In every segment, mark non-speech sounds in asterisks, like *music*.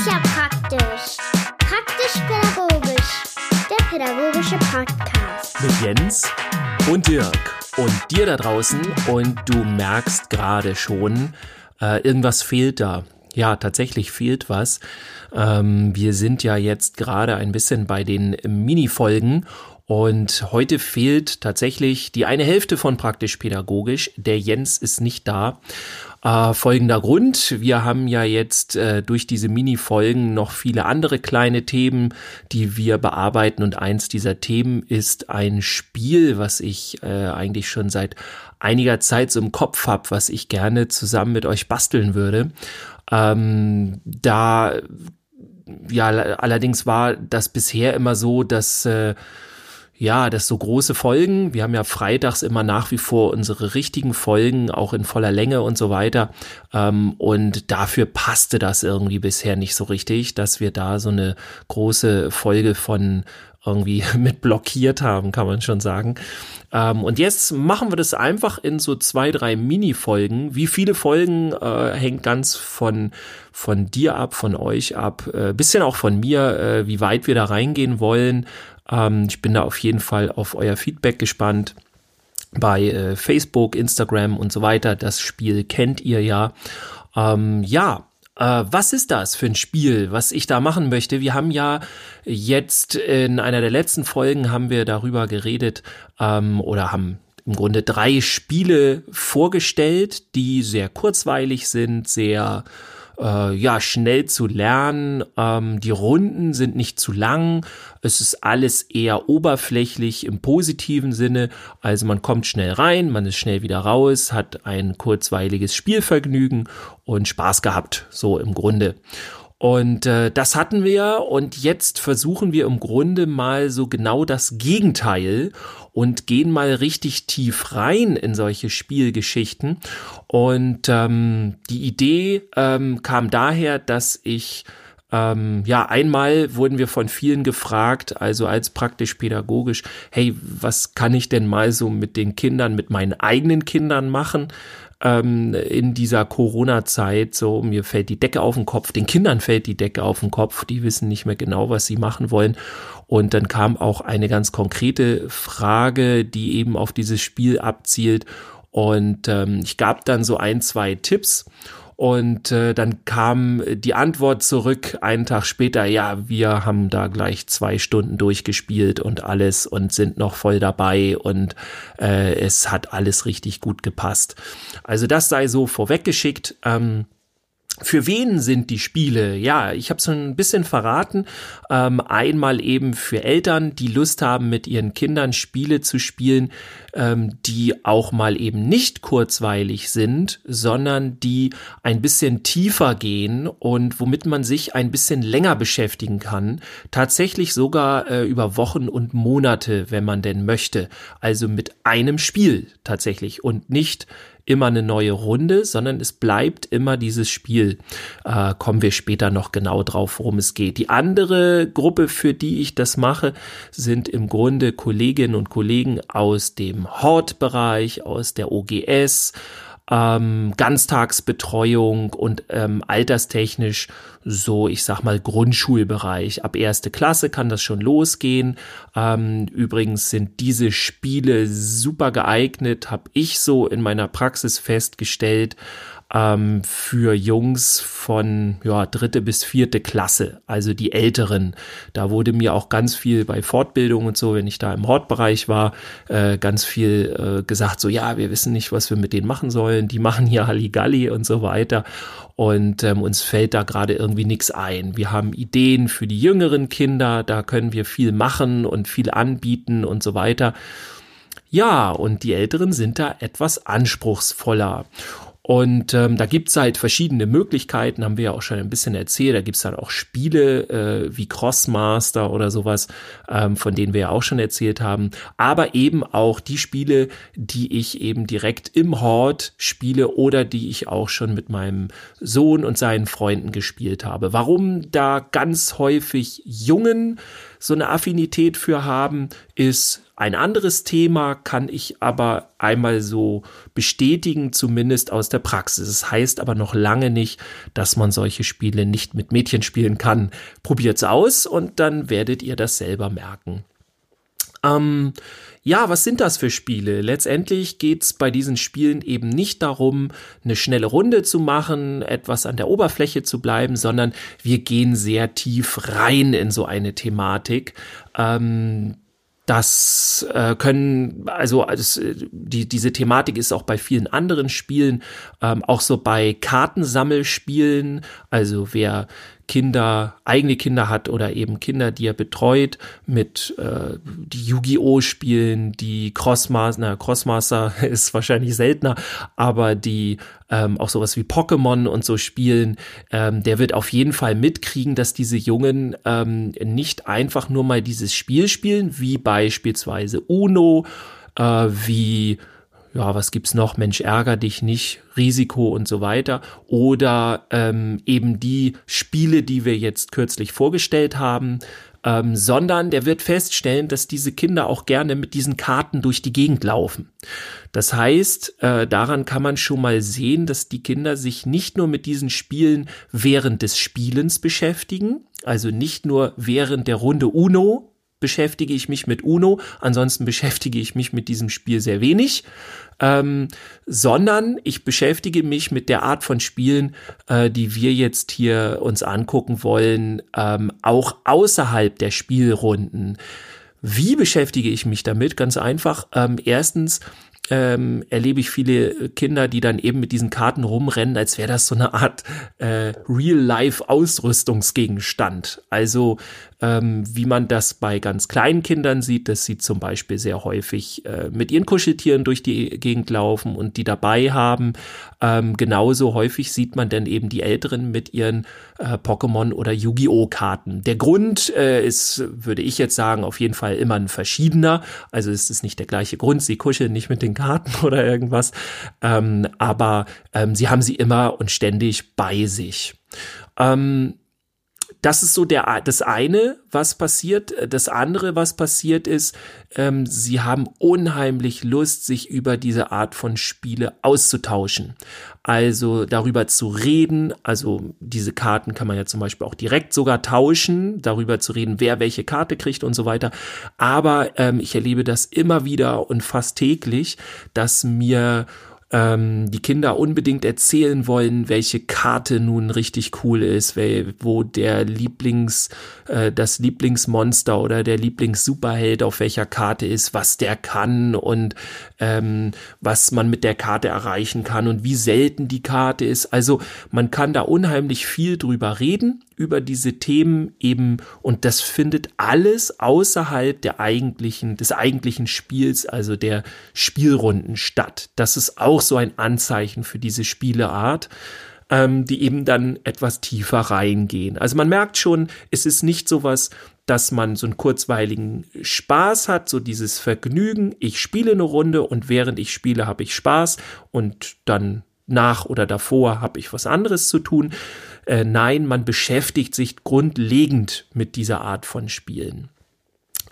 ist ja praktisch. Praktisch-pädagogisch. Der pädagogische Podcast. Mit Jens und Dirk und dir da draußen. Und du merkst gerade schon, äh, irgendwas fehlt da. Ja, tatsächlich fehlt was. Ähm, wir sind ja jetzt gerade ein bisschen bei den Mini-Folgen und heute fehlt tatsächlich die eine Hälfte von praktisch pädagogisch. Der Jens ist nicht da. Äh, folgender Grund, wir haben ja jetzt äh, durch diese Mini-Folgen noch viele andere kleine Themen, die wir bearbeiten und eins dieser Themen ist ein Spiel, was ich äh, eigentlich schon seit einiger Zeit so im Kopf habe, was ich gerne zusammen mit euch basteln würde. Ähm, da ja, allerdings war das bisher immer so, dass äh, ja, das so große Folgen. Wir haben ja freitags immer nach wie vor unsere richtigen Folgen, auch in voller Länge und so weiter. Ähm, und dafür passte das irgendwie bisher nicht so richtig, dass wir da so eine große Folge von irgendwie *laughs* mit blockiert haben, kann man schon sagen. Ähm, und jetzt machen wir das einfach in so zwei, drei Mini-Folgen. Wie viele Folgen äh, hängt ganz von, von dir ab, von euch ab, äh, bisschen auch von mir, äh, wie weit wir da reingehen wollen. Ähm, ich bin da auf jeden Fall auf euer Feedback gespannt bei äh, Facebook, Instagram und so weiter. Das Spiel kennt ihr ja. Ähm, ja, äh, was ist das für ein Spiel, was ich da machen möchte? Wir haben ja jetzt in einer der letzten Folgen haben wir darüber geredet ähm, oder haben im Grunde drei Spiele vorgestellt, die sehr kurzweilig sind, sehr äh, ja schnell zu lernen. Ähm, die Runden sind nicht zu lang. Es ist alles eher oberflächlich im positiven Sinne. Also man kommt schnell rein, man ist schnell wieder raus, hat ein kurzweiliges Spielvergnügen und Spaß gehabt, so im Grunde. Und äh, das hatten wir und jetzt versuchen wir im Grunde mal so genau das Gegenteil und gehen mal richtig tief rein in solche Spielgeschichten. Und ähm, die Idee ähm, kam daher, dass ich ähm, ja, einmal wurden wir von vielen gefragt, also als praktisch pädagogisch, hey, was kann ich denn mal so mit den Kindern, mit meinen eigenen Kindern machen? Ähm, in dieser Corona-Zeit so, mir fällt die Decke auf den Kopf, den Kindern fällt die Decke auf den Kopf, die wissen nicht mehr genau, was sie machen wollen. Und dann kam auch eine ganz konkrete Frage, die eben auf dieses Spiel abzielt. Und ähm, ich gab dann so ein, zwei Tipps. Und äh, dann kam die Antwort zurück einen Tag später, ja, wir haben da gleich zwei Stunden durchgespielt und alles und sind noch voll dabei und äh, es hat alles richtig gut gepasst. Also das sei so vorweggeschickt. Ähm, für wen sind die Spiele? Ja, ich habe schon ein bisschen verraten. Ähm, einmal eben für Eltern, die Lust haben, mit ihren Kindern Spiele zu spielen, ähm, die auch mal eben nicht kurzweilig sind, sondern die ein bisschen tiefer gehen und womit man sich ein bisschen länger beschäftigen kann. Tatsächlich sogar äh, über Wochen und Monate, wenn man denn möchte. Also mit einem Spiel tatsächlich und nicht immer eine neue Runde, sondern es bleibt immer dieses Spiel. Äh, kommen wir später noch genau drauf, worum es geht. Die andere Gruppe, für die ich das mache, sind im Grunde Kolleginnen und Kollegen aus dem Hort-Bereich, aus der OGS, ähm, Ganztagsbetreuung und ähm, alterstechnisch so, ich sag mal, Grundschulbereich. Ab erste Klasse kann das schon losgehen. Ähm, übrigens sind diese Spiele super geeignet, habe ich so in meiner Praxis festgestellt ähm, für Jungs von ja, dritte bis vierte Klasse, also die Älteren. Da wurde mir auch ganz viel bei Fortbildung und so, wenn ich da im Hortbereich war, äh, ganz viel äh, gesagt, so ja, wir wissen nicht, was wir mit denen machen sollen, die machen hier Halligalli und so weiter. Und ähm, uns fällt da gerade irgendwie nichts ein. Wir haben Ideen für die jüngeren Kinder, da können wir viel machen und viel anbieten und so weiter. Ja, und die Älteren sind da etwas anspruchsvoller. Und ähm, da gibt's halt verschiedene Möglichkeiten, haben wir ja auch schon ein bisschen erzählt. Da gibt's dann auch Spiele äh, wie Crossmaster oder sowas, ähm, von denen wir ja auch schon erzählt haben. Aber eben auch die Spiele, die ich eben direkt im Hort spiele oder die ich auch schon mit meinem Sohn und seinen Freunden gespielt habe. Warum da ganz häufig Jungen so eine Affinität für haben, ist Ein anderes Thema kann ich aber einmal so bestätigen, zumindest aus der Praxis. Es das heißt aber noch lange nicht, dass man solche Spiele nicht mit Mädchen spielen kann. Probiert's aus und dann werdet ihr das selber merken. Ähm, ja, was sind das für Spiele? Letztendlich geht's bei diesen Spielen eben nicht darum, eine schnelle Runde zu machen, etwas an der Oberfläche zu bleiben, sondern wir gehen sehr tief rein in so eine Thematik. Ähm, das äh, können, also das, die, diese Thematik ist auch bei vielen anderen Spielen, ähm, auch so bei Kartensammelspielen. Also wer Kinder, eigene Kinder hat oder eben Kinder, die er betreut, mit äh, die Yu-Gi-Oh! spielen, die Crossmaster, Crossmaster *laughs* ist wahrscheinlich seltener, aber die ähm, auch sowas wie Pokémon und so spielen, ähm, der wird auf jeden Fall mitkriegen, dass diese Jungen ähm, nicht einfach nur mal dieses Spiel spielen, wie beispielsweise Uno, äh, wie ja, was gibt's noch? Mensch, ärger dich nicht, Risiko und so weiter. Oder ähm, eben die Spiele, die wir jetzt kürzlich vorgestellt haben, ähm, sondern der wird feststellen, dass diese Kinder auch gerne mit diesen Karten durch die Gegend laufen. Das heißt, äh, daran kann man schon mal sehen, dass die Kinder sich nicht nur mit diesen Spielen während des Spielens beschäftigen, also nicht nur während der Runde Uno beschäftige ich mich mit Uno, ansonsten beschäftige ich mich mit diesem Spiel sehr wenig, ähm, sondern ich beschäftige mich mit der Art von Spielen, äh, die wir jetzt hier uns angucken wollen, ähm, auch außerhalb der Spielrunden. Wie beschäftige ich mich damit? Ganz einfach. Ähm, erstens ähm, erlebe ich viele Kinder, die dann eben mit diesen Karten rumrennen, als wäre das so eine Art äh, Real-Life-Ausrüstungsgegenstand. Also ähm, wie man das bei ganz kleinen Kindern sieht, dass sie zum Beispiel sehr häufig äh, mit ihren Kuscheltieren durch die Gegend laufen und die dabei haben. Ähm, genauso häufig sieht man dann eben die Älteren mit ihren äh, Pokémon oder Yu-Gi-Oh! Karten. Der Grund äh, ist, würde ich jetzt sagen, auf jeden Fall immer ein verschiedener. Also ist es nicht der gleiche Grund. Sie kuscheln nicht mit den Karten *laughs* oder irgendwas. Ähm, aber ähm, sie haben sie immer und ständig bei sich. Ähm, das ist so der, das eine, was passiert. Das andere, was passiert ist, ähm, sie haben unheimlich Lust, sich über diese Art von Spiele auszutauschen. Also darüber zu reden. Also diese Karten kann man ja zum Beispiel auch direkt sogar tauschen, darüber zu reden, wer welche Karte kriegt und so weiter. Aber ähm, ich erlebe das immer wieder und fast täglich, dass mir ähm, die Kinder unbedingt erzählen wollen, welche Karte nun richtig cool ist, wo der Lieblings, äh, das Lieblingsmonster oder der Lieblings-Superheld auf welcher Karte ist, was der kann und ähm, was man mit der Karte erreichen kann und wie selten die Karte ist. Also man kann da unheimlich viel drüber reden über diese Themen eben und das findet alles außerhalb der eigentlichen, des eigentlichen Spiels, also der Spielrunden statt. Das ist auch so ein Anzeichen für diese Spieleart ähm, die eben dann etwas tiefer reingehen. Also man merkt schon, es ist nicht sowas, dass man so einen kurzweiligen Spaß hat, so dieses Vergnügen, ich spiele eine Runde und während ich spiele, habe ich Spaß und dann nach oder davor habe ich was anderes zu tun, äh, nein, man beschäftigt sich grundlegend mit dieser Art von Spielen.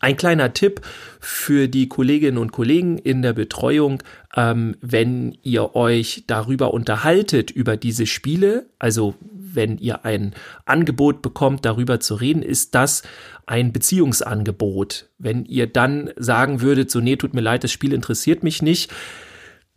Ein kleiner Tipp für die Kolleginnen und Kollegen in der Betreuung, ähm, wenn ihr euch darüber unterhaltet, über diese Spiele, also wenn ihr ein Angebot bekommt, darüber zu reden, ist das ein Beziehungsangebot. Wenn ihr dann sagen würdet, so, nee, tut mir leid, das Spiel interessiert mich nicht,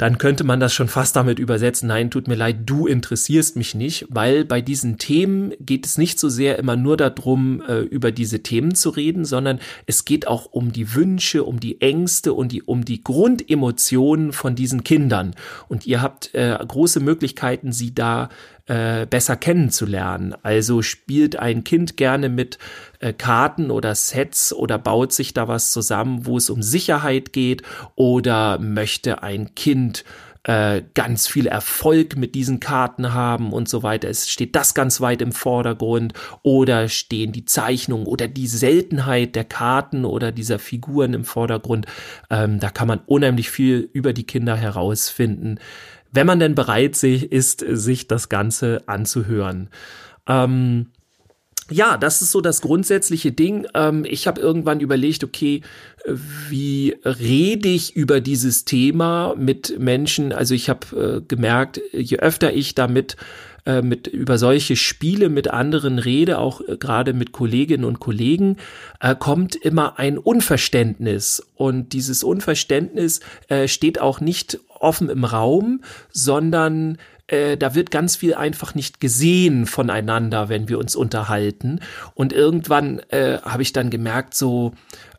dann könnte man das schon fast damit übersetzen, nein, tut mir leid, du interessierst mich nicht, weil bei diesen Themen geht es nicht so sehr immer nur darum, äh, über diese Themen zu reden, sondern es geht auch um die Wünsche, um die Ängste und die, um die Grundemotionen von diesen Kindern. Und ihr habt äh, große Möglichkeiten, sie da äh, besser kennenzulernen. Also spielt ein Kind gerne mit äh, Karten oder Sets oder baut sich da was zusammen, wo es um Sicherheit geht oder möchte ein Kind äh, ganz viel Erfolg mit diesen Karten haben und so weiter. Es steht das ganz weit im Vordergrund oder stehen die Zeichnungen oder die Seltenheit der Karten oder dieser Figuren im Vordergrund. Ähm, da kann man unheimlich viel über die Kinder herausfinden wenn man denn bereit ist, sich das Ganze anzuhören. Ähm, ja, das ist so das grundsätzliche Ding. Ähm, ich habe irgendwann überlegt, okay, wie rede ich über dieses Thema mit Menschen? Also ich habe äh, gemerkt, je öfter ich damit äh, mit über solche Spiele mit anderen rede, auch äh, gerade mit Kolleginnen und Kollegen, äh, kommt immer ein Unverständnis. Und dieses Unverständnis äh, steht auch nicht offen im Raum, sondern äh, da wird ganz viel einfach nicht gesehen voneinander, wenn wir uns unterhalten. Und irgendwann äh, habe ich dann gemerkt, so,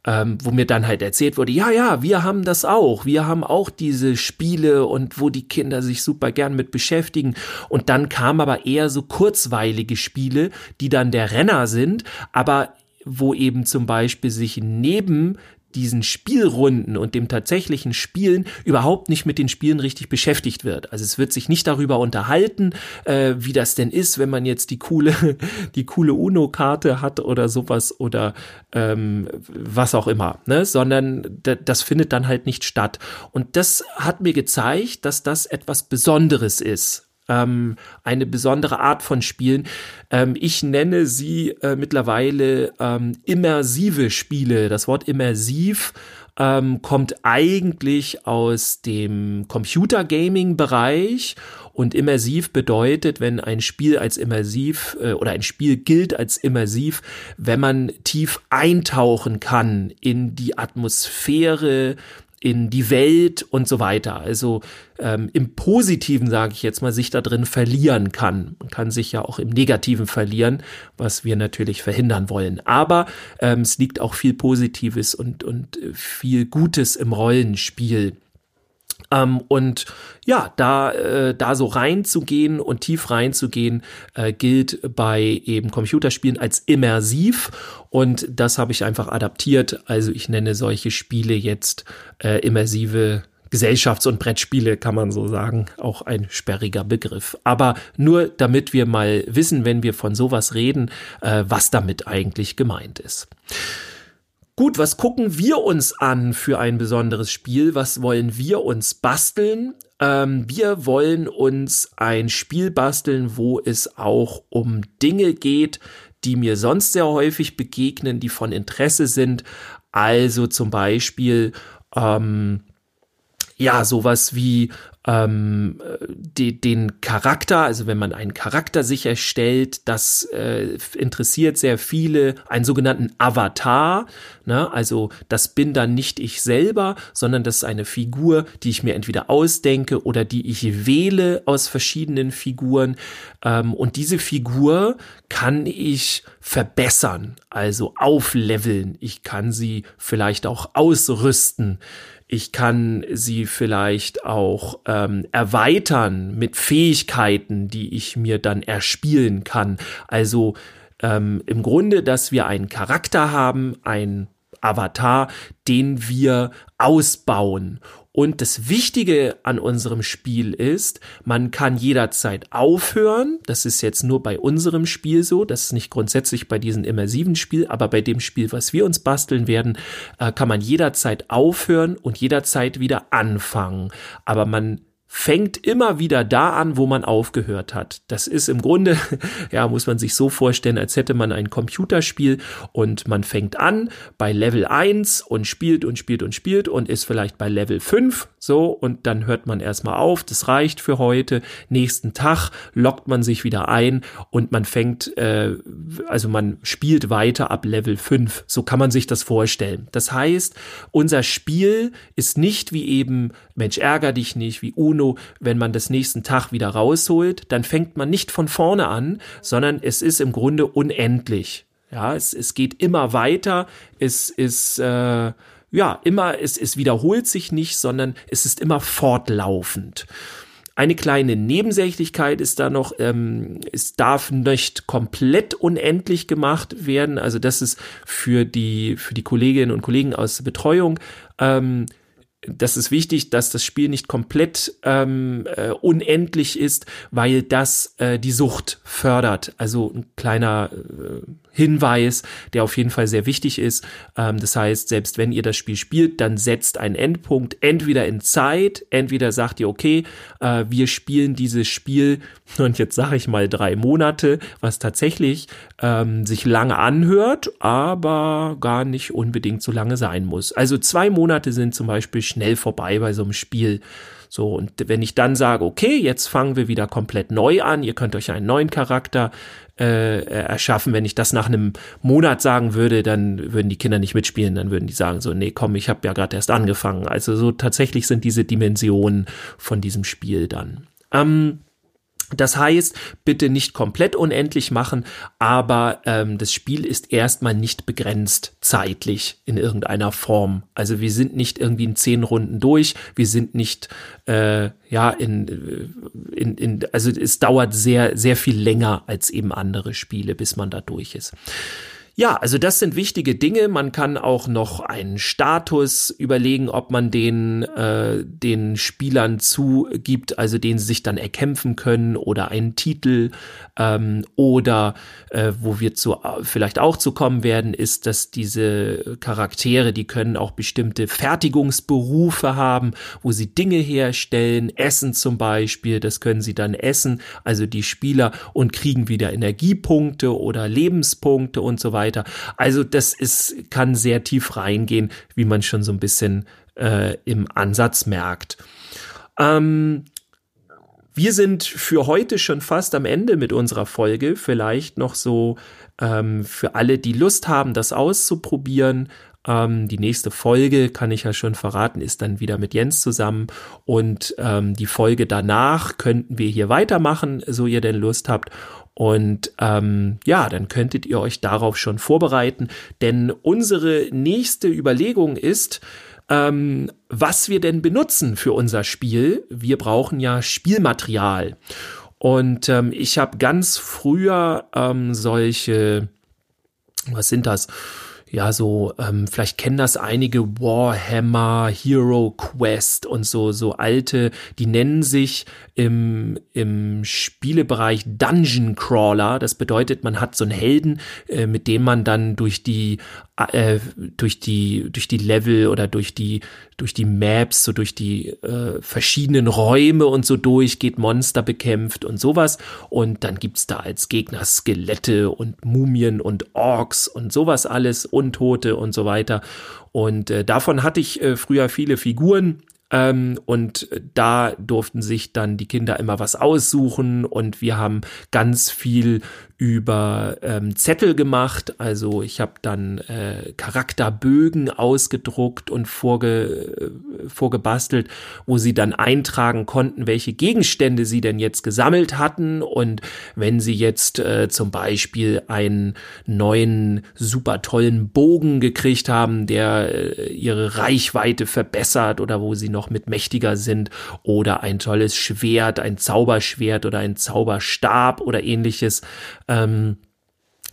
ähm, wo mir dann halt erzählt wurde, ja, ja, wir haben das auch, wir haben auch diese Spiele und wo die Kinder sich super gern mit beschäftigen. Und dann kamen aber eher so kurzweilige Spiele, die dann der Renner sind, aber wo eben zum Beispiel sich neben diesen Spielrunden und dem tatsächlichen Spielen überhaupt nicht mit den Spielen richtig beschäftigt wird. Also es wird sich nicht darüber unterhalten, äh, wie das denn ist, wenn man jetzt die coole, *laughs* die coole UNO-Karte hat oder sowas oder ähm, was auch immer, ne? sondern das findet dann halt nicht statt. Und das hat mir gezeigt, dass das etwas Besonderes ist ähm, eine besondere Art von Spielen. Ähm, ich nenne sie äh, mittlerweile ähm, immersive Spiele. Das Wort immersiv ähm, kommt eigentlich aus dem Computergaming-Bereich und immersiv bedeutet, wenn ein Spiel als immersiv äh, oder ein Spiel gilt als immersiv, wenn man tief eintauchen kann in die Atmosphäre in die Welt und so weiter. Also ähm, im Positiven, sage ich jetzt mal, sich da drin verlieren kann. Man kann sich ja auch im Negativen verlieren, was wir natürlich verhindern wollen. Aber ähm, es liegt auch viel Positives und, und äh, viel Gutes im Rollenspiel. Ähm, und ja, da, äh, da so reinzugehen und tief reinzugehen, äh, gilt bei eben Computerspielen als immersiv. Und das habe ich einfach adaptiert. Also ich nenne solche Spiele jetzt äh, immersive Gesellschafts- und Brettspiele, kann man so sagen, auch ein sperriger Begriff. Aber nur damit wir mal wissen, wenn wir von sowas reden, äh, was damit eigentlich gemeint ist. Gut, was gucken wir uns an für ein besonderes Spiel? Was wollen wir uns basteln? Ähm, wir wollen uns ein Spiel basteln, wo es auch um Dinge geht, die mir sonst sehr häufig begegnen, die von Interesse sind. Also zum Beispiel ähm, ja, sowas wie ähm, die, den Charakter, also wenn man einen Charakter sich erstellt, das äh, interessiert sehr viele, einen sogenannten Avatar. Ne? Also das bin dann nicht ich selber, sondern das ist eine Figur, die ich mir entweder ausdenke oder die ich wähle aus verschiedenen Figuren. Ähm, und diese Figur kann ich verbessern, also aufleveln. Ich kann sie vielleicht auch ausrüsten. Ich kann sie vielleicht auch ähm, erweitern mit Fähigkeiten, die ich mir dann erspielen kann. Also ähm, im Grunde, dass wir einen Charakter haben, ein Avatar, den wir ausbauen. Und das Wichtige an unserem Spiel ist, man kann jederzeit aufhören. Das ist jetzt nur bei unserem Spiel so. Das ist nicht grundsätzlich bei diesem immersiven Spiel, aber bei dem Spiel, was wir uns basteln werden, äh, kann man jederzeit aufhören und jederzeit wieder anfangen. Aber man fängt immer wieder da an, wo man aufgehört hat. Das ist im Grunde, *laughs* ja, muss man sich so vorstellen, als hätte man ein Computerspiel und man fängt an bei Level 1 und spielt und spielt und spielt und ist vielleicht bei Level 5 so und dann hört man erstmal auf, das reicht für heute. Nächsten Tag lockt man sich wieder ein und man fängt, äh, also man spielt weiter ab Level 5. So kann man sich das vorstellen. Das heißt, unser Spiel ist nicht wie eben Mensch ärger dich nicht, wie Uno wenn man das nächsten Tag wieder rausholt, dann fängt man nicht von vorne an, sondern es ist im Grunde unendlich. Ja, es, es geht immer weiter, es ist, äh, ja, immer, es, es wiederholt sich nicht, sondern es ist immer fortlaufend. Eine kleine Nebensächlichkeit ist da noch, ähm, es darf nicht komplett unendlich gemacht werden. Also das ist für die, für die Kolleginnen und Kollegen aus der Betreuung ähm, das ist wichtig, dass das Spiel nicht komplett ähm, äh, unendlich ist, weil das äh, die Sucht fördert. Also ein kleiner äh, Hinweis, der auf jeden Fall sehr wichtig ist. Ähm, das heißt, selbst wenn ihr das Spiel spielt, dann setzt einen Endpunkt entweder in Zeit, entweder sagt ihr, okay, äh, wir spielen dieses Spiel *laughs* und jetzt sage ich mal drei Monate, was tatsächlich ähm, sich lange anhört, aber gar nicht unbedingt so lange sein muss. Also zwei Monate sind zum Beispiel schnell vorbei bei so einem Spiel. So, und wenn ich dann sage, okay, jetzt fangen wir wieder komplett neu an, ihr könnt euch einen neuen Charakter äh, erschaffen, wenn ich das nach einem Monat sagen würde, dann würden die Kinder nicht mitspielen, dann würden die sagen so, nee, komm, ich habe ja gerade erst angefangen. Also so tatsächlich sind diese Dimensionen von diesem Spiel dann. Ähm, das heißt, bitte nicht komplett unendlich machen, aber ähm, das Spiel ist erstmal nicht begrenzt zeitlich in irgendeiner Form. Also wir sind nicht irgendwie in zehn Runden durch, wir sind nicht äh, ja in, äh, in, in also es dauert sehr sehr viel länger als eben andere Spiele, bis man da durch ist. Ja, also das sind wichtige Dinge. Man kann auch noch einen Status überlegen, ob man den, äh, den Spielern zugibt, also den sie sich dann erkämpfen können oder einen Titel ähm, oder äh, wo wir zu vielleicht auch zu kommen werden, ist, dass diese Charaktere, die können auch bestimmte Fertigungsberufe haben, wo sie Dinge herstellen, Essen zum Beispiel, das können sie dann essen, also die Spieler und kriegen wieder Energiepunkte oder Lebenspunkte und so weiter weiter. Also das ist, kann sehr tief reingehen, wie man schon so ein bisschen äh, im Ansatz merkt. Ähm, wir sind für heute schon fast am Ende mit unserer Folge. Vielleicht noch so ähm, für alle, die Lust haben, das auszuprobieren. Ähm, die nächste Folge, kann ich ja schon verraten, ist dann wieder mit Jens zusammen. Und ähm, die Folge danach könnten wir hier weitermachen, so ihr denn Lust habt. Und ähm, ja, dann könntet ihr euch darauf schon vorbereiten, denn unsere nächste Überlegung ist, ähm, was wir denn benutzen für unser Spiel. Wir brauchen ja Spielmaterial. Und ähm, ich habe ganz früher ähm, solche, was sind das? Ja, so, ähm, vielleicht kennen das einige Warhammer, Hero Quest und so, so alte, die nennen sich im, im Spielebereich Dungeon Crawler. Das bedeutet, man hat so einen Helden, äh, mit dem man dann durch die äh, durch die durch die Level oder durch die durch die Maps so durch die äh, verschiedenen Räume und so durchgeht Monster bekämpft und sowas und dann gibt's da als Gegner Skelette und Mumien und Orks und sowas alles Untote und so weiter. Und äh, davon hatte ich äh, früher viele Figuren ähm, und da durften sich dann die Kinder immer was aussuchen und wir haben ganz viel über ähm, Zettel gemacht. Also ich habe dann äh, Charakterbögen ausgedruckt und vorge, äh, vorgebastelt, wo sie dann eintragen konnten, welche Gegenstände sie denn jetzt gesammelt hatten. Und wenn sie jetzt äh, zum Beispiel einen neuen, super tollen Bogen gekriegt haben, der äh, ihre Reichweite verbessert oder wo sie noch mit mächtiger sind oder ein tolles Schwert, ein Zauberschwert oder ein Zauberstab oder ähnliches, ähm,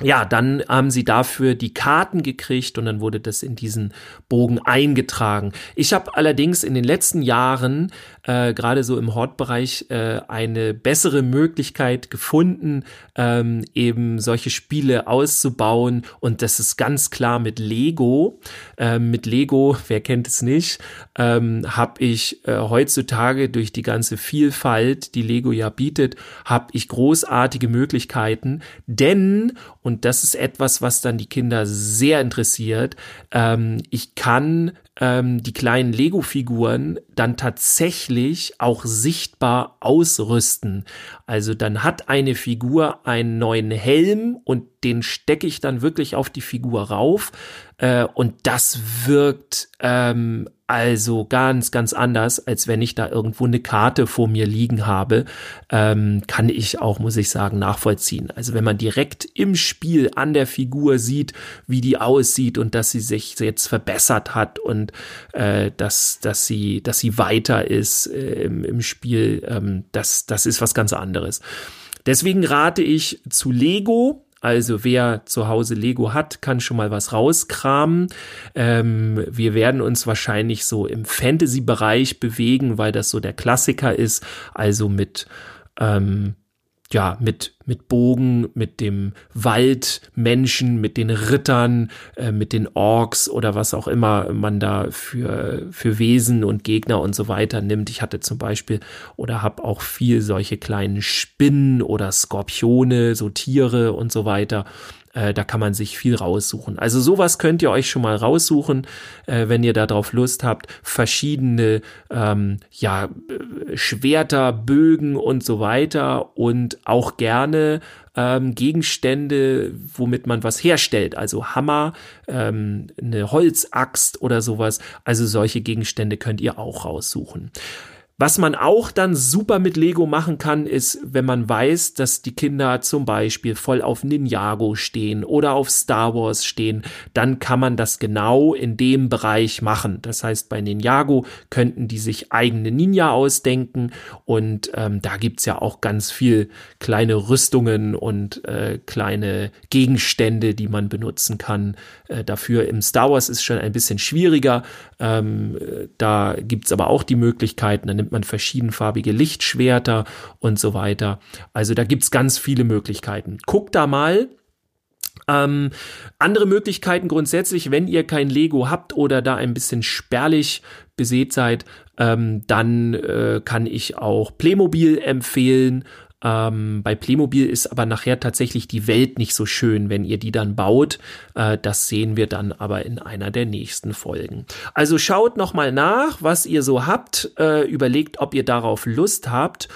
ja, dann haben sie dafür die Karten gekriegt und dann wurde das in diesen Bogen eingetragen. Ich habe allerdings in den letzten Jahren äh, gerade so im Hort-Bereich äh, eine bessere Möglichkeit gefunden, ähm, eben solche Spiele auszubauen und das ist ganz klar mit Lego. Ähm, mit Lego, wer kennt es nicht, ähm, habe ich äh, heutzutage durch die ganze Vielfalt, die Lego ja bietet, habe ich großartige Möglichkeiten, denn und das ist etwas, was dann die Kinder sehr interessiert. Ähm, ich kann ähm, die kleinen Lego-Figuren dann tatsächlich auch sichtbar ausrüsten. Also dann hat eine Figur einen neuen Helm und den stecke ich dann wirklich auf die Figur rauf. Äh, und das wirkt ähm, also ganz, ganz anders, als wenn ich da irgendwo eine Karte vor mir liegen habe, ähm, kann ich auch, muss ich sagen, nachvollziehen. Also wenn man direkt im Spiel an der Figur sieht, wie die aussieht und dass sie sich jetzt verbessert hat und äh, dass, dass, sie, dass sie weiter ist äh, im, im Spiel, ähm, das, das ist was ganz anderes. Deswegen rate ich zu Lego, Also wer zu Hause Lego hat, kann schon mal was rauskramen. Ähm, wir werden uns wahrscheinlich so im Fantasy-Bereich bewegen, weil das so der Klassiker ist. Also mit ähm, ja, mit, mit Bogen, mit dem Waldmenschen, mit den Rittern, äh, mit den Orks oder was auch immer man da für, für Wesen und Gegner und so weiter nimmt. Ich hatte zum Beispiel oder habe auch viel solche kleinen Spinnen oder Skorpione, so Tiere und so weiter. Äh, da kann man sich viel raussuchen. Also sowas könnt ihr euch schon mal raussuchen, äh, wenn ihr darauf Lust habt. Verschiedene ähm, ja, äh, Schwerter, Bögen und so weiter und auch gerne ähm, Gegenstände, womit man was herstellt. Also Hammer, ähm, eine Holzaxt oder sowas. Also solche Gegenstände könnt ihr auch raussuchen. Was man auch dann super mit Lego machen kann, ist, wenn man weiß, dass die Kinder zum Beispiel voll auf Ninjago stehen oder auf Star Wars stehen, dann kann man das genau in dem Bereich machen. Das heißt, bei Ninjago könnten die sich eigene Ninja ausdenken und ähm, da gibt's ja auch ganz viel kleine Rüstungen und äh, kleine Gegenstände, die man benutzen kann. Äh, dafür im Star Wars ist schon ein bisschen schwieriger. Ähm, da gibt's aber auch die Möglichkeiten, nimmt man verschiedenfarbige Lichtschwerter und so weiter. Also da gibt's ganz viele Möglichkeiten. Guckt da mal. Ähm, andere Möglichkeiten grundsätzlich, wenn ihr kein Lego habt oder da ein bisschen spärlich besät seid, ähm, dann äh, kann ich auch Playmobil empfehlen. Ähm, bei Playmobil ist aber nachher tatsächlich die Welt nicht so schön, wenn ihr die dann baut. Äh, das sehen wir dann aber in einer der nächsten Folgen. Also schaut noch mal nach, was ihr so habt, äh, überlegt, ob ihr darauf Lust habt.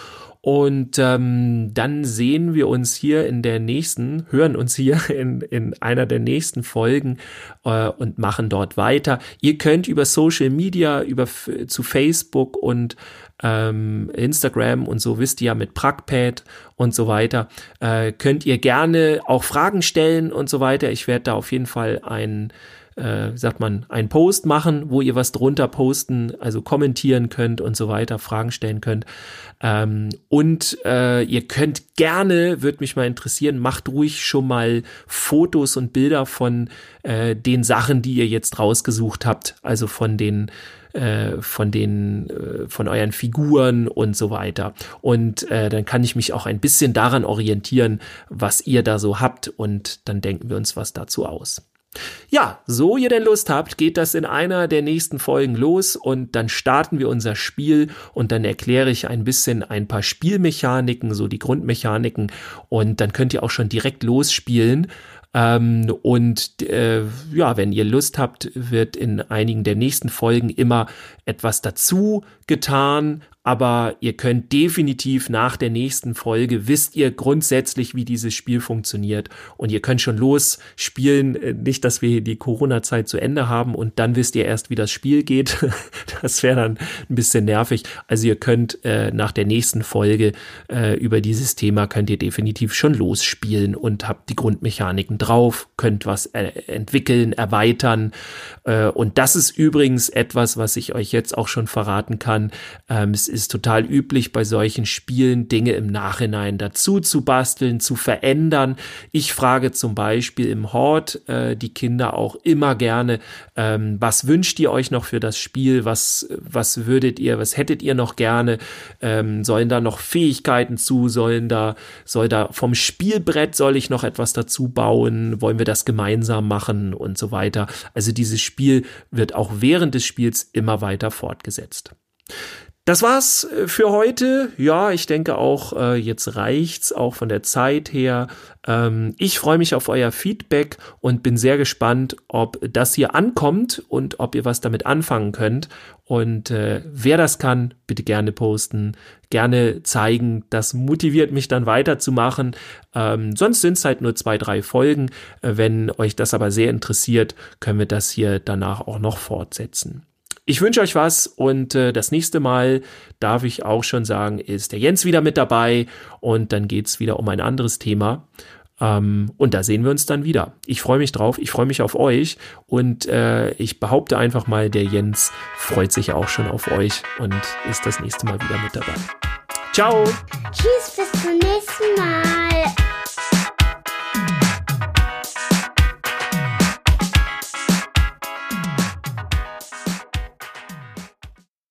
Und ähm, dann sehen wir uns hier in der nächsten, hören uns hier *laughs* in, in einer der nächsten Folgen äh, und machen dort weiter. Ihr könnt über Social Media, über zu Facebook und ähm, Instagram und so wisst ihr ja mit Prackpad und so weiter, äh, könnt ihr gerne auch Fragen stellen und so weiter. Ich werde da auf jeden Fall ein äh, sagt man, einen Post machen, wo ihr was drunter posten, also kommentieren könnt und so weiter, Fragen stellen könnt. Ähm, und äh, ihr könnt gerne, würde mich mal interessieren, macht ruhig schon mal Fotos und Bilder von äh, den Sachen, die ihr jetzt rausgesucht habt, also von den äh, von den äh, von euren Figuren und so weiter. Und äh, dann kann ich mich auch ein bisschen daran orientieren, was ihr da so habt und dann denken wir uns was dazu aus. Ja, so ihr denn Lust habt, geht das in einer der nächsten Folgen los und dann starten wir unser Spiel und dann erkläre ich ein bisschen ein paar Spielmechaniken, so die Grundmechaniken und dann könnt ihr auch schon direkt losspielen. Ähm, und äh, ja, wenn ihr Lust habt, wird in einigen der nächsten Folgen immer etwas dazu getan, aber ihr könnt definitiv nach der nächsten Folge wisst ihr grundsätzlich, wie dieses Spiel funktioniert und ihr könnt schon los spielen, äh, nicht, dass wir die Corona-Zeit zu Ende haben und dann wisst ihr erst, wie das Spiel geht. *laughs* Das wäre dann ein bisschen nervig. Also ihr könnt äh, nach der nächsten Folge äh, über dieses Thema könnt ihr definitiv schon losspielen und habt die Grundmechaniken drauf, könnt was äh, entwickeln, erweitern äh, und das ist übrigens etwas, was ich euch jetzt auch schon verraten kann. Ähm, es ist total üblich bei solchen Spielen, Dinge im Nachhinein dazu zu basteln, zu verändern. Ich frage zum Beispiel im Hort äh, die Kinder auch immer gerne, ähm, was wünscht ihr euch noch für das Spiel? Was, was würdet ihr, was hättet ihr noch gerne? Ähm, sollen da noch Fähigkeiten zu? Sollen da, soll da vom Spielbrett soll ich noch etwas dazu bauen? Wollen wir das gemeinsam machen und so weiter? Also dieses Spiel wird auch während des Spiels immer weiter fortgesetzt. Das war's äh, für heute. Ja, ich denke auch, äh, jetzt reicht's auch von der Zeit her. Ähm, ich freue mich auf euer Feedback und bin sehr gespannt, ob das hier ankommt und ob ihr was damit anfangen könnt. Und äh, wer das kann, bitte gerne posten, gerne zeigen. Das motiviert mich dann weiterzumachen. Ähm, sonst sind es halt nur zwei, drei Folgen. Äh, wenn euch das aber sehr interessiert, können wir das hier danach auch noch fortsetzen. Ich wünsche euch was und äh, das nächste Mal darf ich auch schon sagen, ist der Jens wieder mit dabei und dann geht's wieder um ein anderes Thema. Ähm, und da sehen wir uns dann wieder. Ich freue mich drauf, ich freue mich auf euch und äh, ich behaupte einfach mal, der Jens freut sich auch schon auf euch und ist das nächste Mal wieder mit dabei. Ciao! Tschüss, bis zum nächsten Mal.